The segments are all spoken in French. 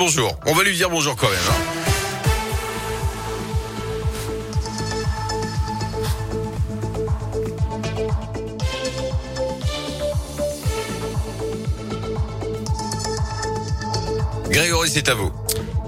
Bonjour, on va lui dire bonjour quand même. Grégory, c'est à vous.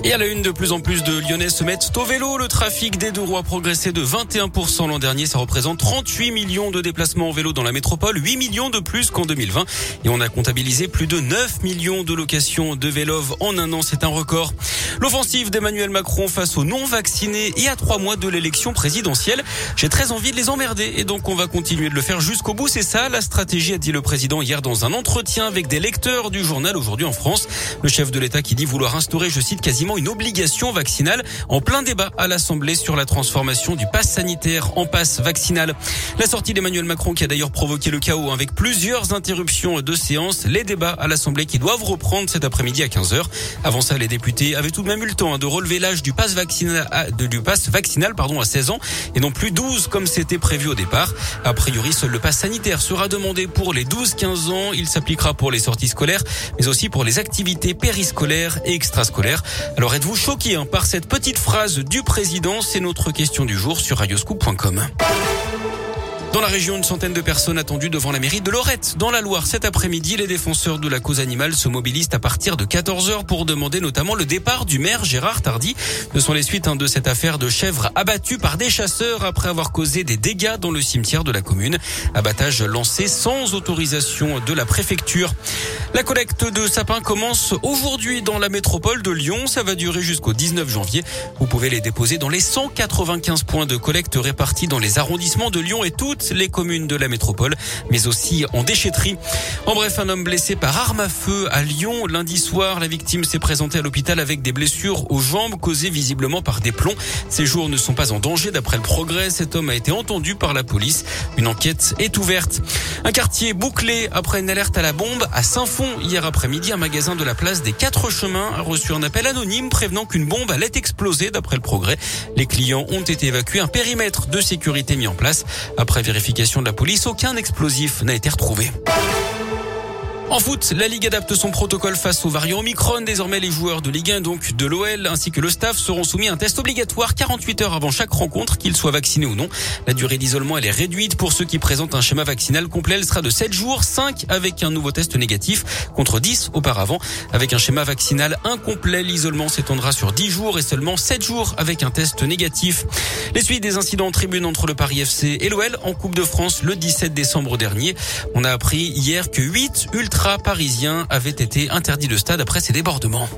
Et à la une, de plus en plus de Lyonnais se mettent au vélo. Le trafic des deux roues a progressé de 21% l'an dernier. Ça représente 38 millions de déplacements en vélo dans la métropole, 8 millions de plus qu'en 2020. Et on a comptabilisé plus de 9 millions de locations de vélos en un an. C'est un record. L'offensive d'Emmanuel Macron face aux non-vaccinés et à trois mois de l'élection présidentielle. J'ai très envie de les emmerder et donc on va continuer de le faire jusqu'au bout. C'est ça la stratégie, a dit le président hier dans un entretien avec des lecteurs du journal aujourd'hui en France. Le chef de l'État qui dit vouloir instaurer, je cite, quasiment une obligation vaccinale en plein débat à l'Assemblée sur la transformation du pass sanitaire en passe vaccinal. La sortie d'Emmanuel Macron qui a d'ailleurs provoqué le chaos avec plusieurs interruptions de séance. Les débats à l'Assemblée qui doivent reprendre cet après-midi à 15h. Avant ça, les députés avaient tout même eu le temps hein, de relever l'âge du pass vaccinal, à- pardon, à 16 ans et non plus 12 comme c'était prévu au départ. A priori, seul le pass sanitaire sera demandé pour les 12-15 ans. Il s'appliquera pour les sorties scolaires, mais aussi pour les activités périscolaires et extrascolaires. Alors êtes-vous choqué hein, par cette petite phrase du président? C'est notre question du jour sur radioscoop.com. Dans la région, une centaine de personnes attendues devant la mairie de Lorette. Dans la Loire, cet après-midi, les défenseurs de la cause animale se mobilisent à partir de 14h pour demander notamment le départ du maire Gérard Tardy. Ce sont les suites hein, de cette affaire de chèvres abattues par des chasseurs après avoir causé des dégâts dans le cimetière de la commune. Abattage lancé sans autorisation de la préfecture. La collecte de sapins commence aujourd'hui dans la métropole de Lyon. Ça va durer jusqu'au 19 janvier. Vous pouvez les déposer dans les 195 points de collecte répartis dans les arrondissements de Lyon et les communes de la métropole, mais aussi en déchetterie. En bref, un homme blessé par arme à feu à Lyon lundi soir. La victime s'est présentée à l'hôpital avec des blessures aux jambes causées visiblement par des plombs. Ses jours ne sont pas en danger d'après le progrès. Cet homme a été entendu par la police. Une enquête est ouverte. Un quartier bouclé après une alerte à la bombe à Saint-Fond. Hier après-midi, un magasin de la place des Quatre Chemins a reçu un appel anonyme prévenant qu'une bombe allait exploser d'après le progrès. Les clients ont été évacués. Un périmètre de sécurité mis en place. Vérification de la police, aucun explosif n'a été retrouvé. En foot, la Ligue adapte son protocole face aux variants Omicron. Désormais, les joueurs de Ligue 1, donc de l'OL, ainsi que le staff seront soumis à un test obligatoire 48 heures avant chaque rencontre, qu'ils soient vaccinés ou non. La durée d'isolement, elle est réduite. Pour ceux qui présentent un schéma vaccinal complet, elle sera de 7 jours, 5 avec un nouveau test négatif, contre 10 auparavant. Avec un schéma vaccinal incomplet, l'isolement s'étendra sur 10 jours et seulement 7 jours avec un test négatif. Les suites des incidents en tribune entre le Paris FC et l'OL en Coupe de France le 17 décembre dernier. On a appris hier que 8 ultra parisiens avaient été interdits de stade après ces débordements.